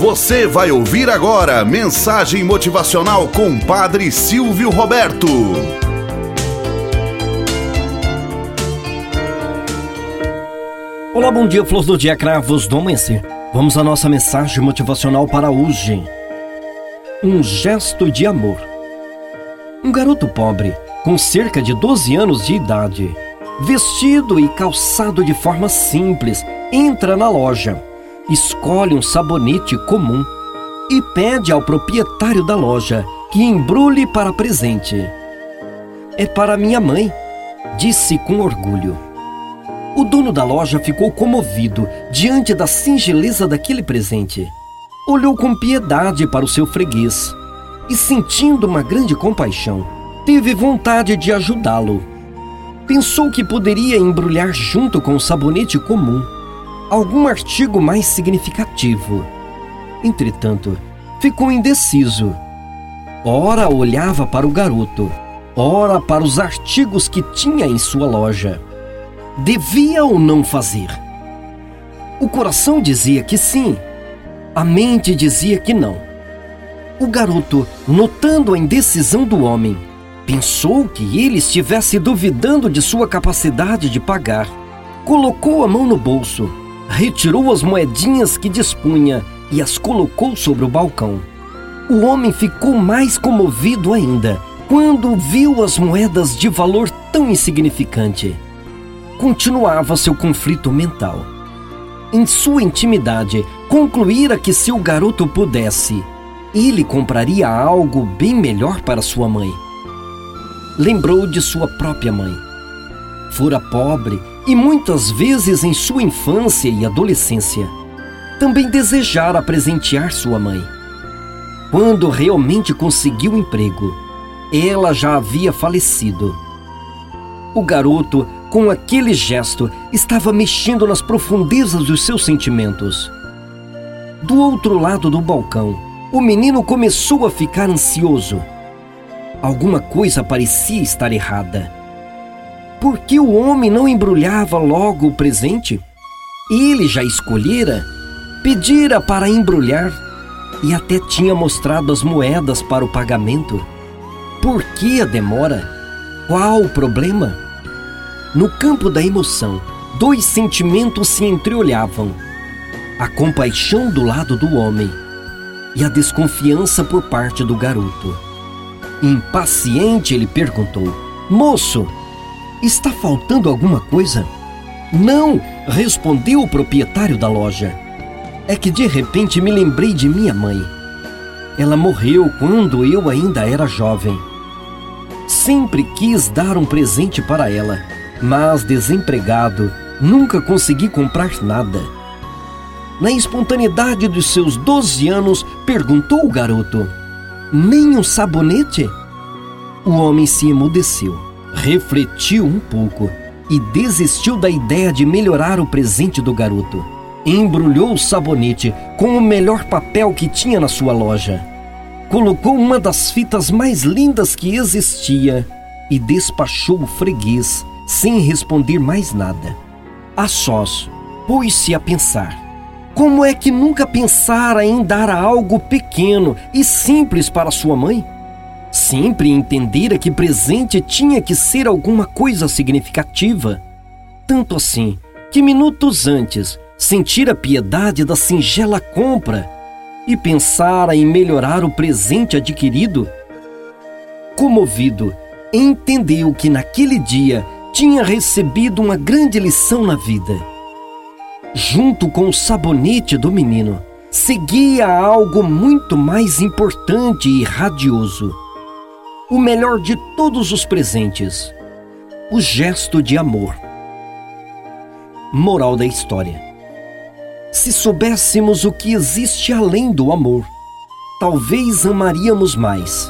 Você vai ouvir agora mensagem motivacional com Padre Silvio Roberto. Olá, bom dia, flores do dia, cravos do amanhecer. Vamos à nossa mensagem motivacional para hoje. Um gesto de amor. Um garoto pobre, com cerca de 12 anos de idade, vestido e calçado de forma simples, entra na loja escolhe um sabonete comum e pede ao proprietário da loja que embrulhe para presente. É para minha mãe, disse com orgulho. O dono da loja ficou comovido diante da singeleza daquele presente. Olhou com piedade para o seu freguês e, sentindo uma grande compaixão, teve vontade de ajudá-lo. Pensou que poderia embrulhar junto com o sabonete comum algum artigo mais significativo. Entretanto, ficou indeciso. Ora olhava para o garoto, ora para os artigos que tinha em sua loja. Devia ou não fazer? O coração dizia que sim, a mente dizia que não. O garoto, notando a indecisão do homem, pensou que ele estivesse duvidando de sua capacidade de pagar. Colocou a mão no bolso retirou as moedinhas que dispunha e as colocou sobre o balcão. O homem ficou mais comovido ainda quando viu as moedas de valor tão insignificante. Continuava seu conflito mental. Em sua intimidade, concluíra que se o garoto pudesse, ele compraria algo bem melhor para sua mãe. Lembrou de sua própria mãe. Fora pobre e muitas vezes em sua infância e adolescência, também desejara presentear sua mãe. Quando realmente conseguiu emprego, ela já havia falecido. O garoto, com aquele gesto, estava mexendo nas profundezas dos seus sentimentos. Do outro lado do balcão, o menino começou a ficar ansioso. Alguma coisa parecia estar errada. Por que o homem não embrulhava logo o presente? Ele já escolhera, pedira para embrulhar e até tinha mostrado as moedas para o pagamento. Por que a demora? Qual o problema? No campo da emoção, dois sentimentos se entreolhavam: a compaixão do lado do homem e a desconfiança por parte do garoto. Impaciente, ele perguntou: Moço, Está faltando alguma coisa? Não, respondeu o proprietário da loja. É que de repente me lembrei de minha mãe. Ela morreu quando eu ainda era jovem. Sempre quis dar um presente para ela, mas desempregado, nunca consegui comprar nada. Na espontaneidade dos seus 12 anos, perguntou o garoto: Nem um sabonete? O homem se emudeceu refletiu um pouco e desistiu da ideia de melhorar o presente do garoto. Embrulhou o sabonete com o melhor papel que tinha na sua loja. Colocou uma das fitas mais lindas que existia e despachou o freguês sem responder mais nada. A sós, pôs-se a pensar. Como é que nunca pensara em dar algo pequeno e simples para sua mãe? Sempre entendera que presente tinha que ser alguma coisa significativa. Tanto assim que minutos antes sentira piedade da singela compra e pensara em melhorar o presente adquirido. Comovido, entendeu que naquele dia tinha recebido uma grande lição na vida. Junto com o sabonete do menino, seguia algo muito mais importante e radioso o melhor de todos os presentes, o gesto de amor. Moral da história: Se soubéssemos o que existe além do amor, talvez amaríamos mais.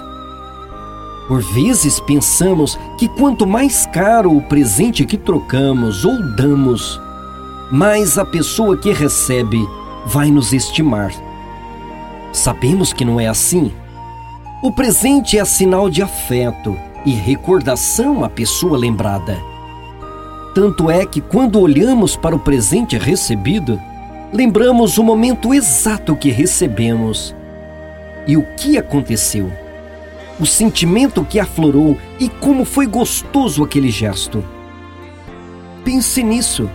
Por vezes pensamos que quanto mais caro o presente que trocamos ou damos, mais a pessoa que recebe vai nos estimar. Sabemos que não é assim. O presente é sinal de afeto e recordação à pessoa lembrada. Tanto é que, quando olhamos para o presente recebido, lembramos o momento exato que recebemos e o que aconteceu, o sentimento que aflorou e como foi gostoso aquele gesto. Pense nisso.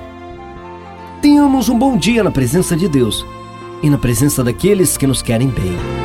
Tenhamos um bom dia na presença de Deus e na presença daqueles que nos querem bem.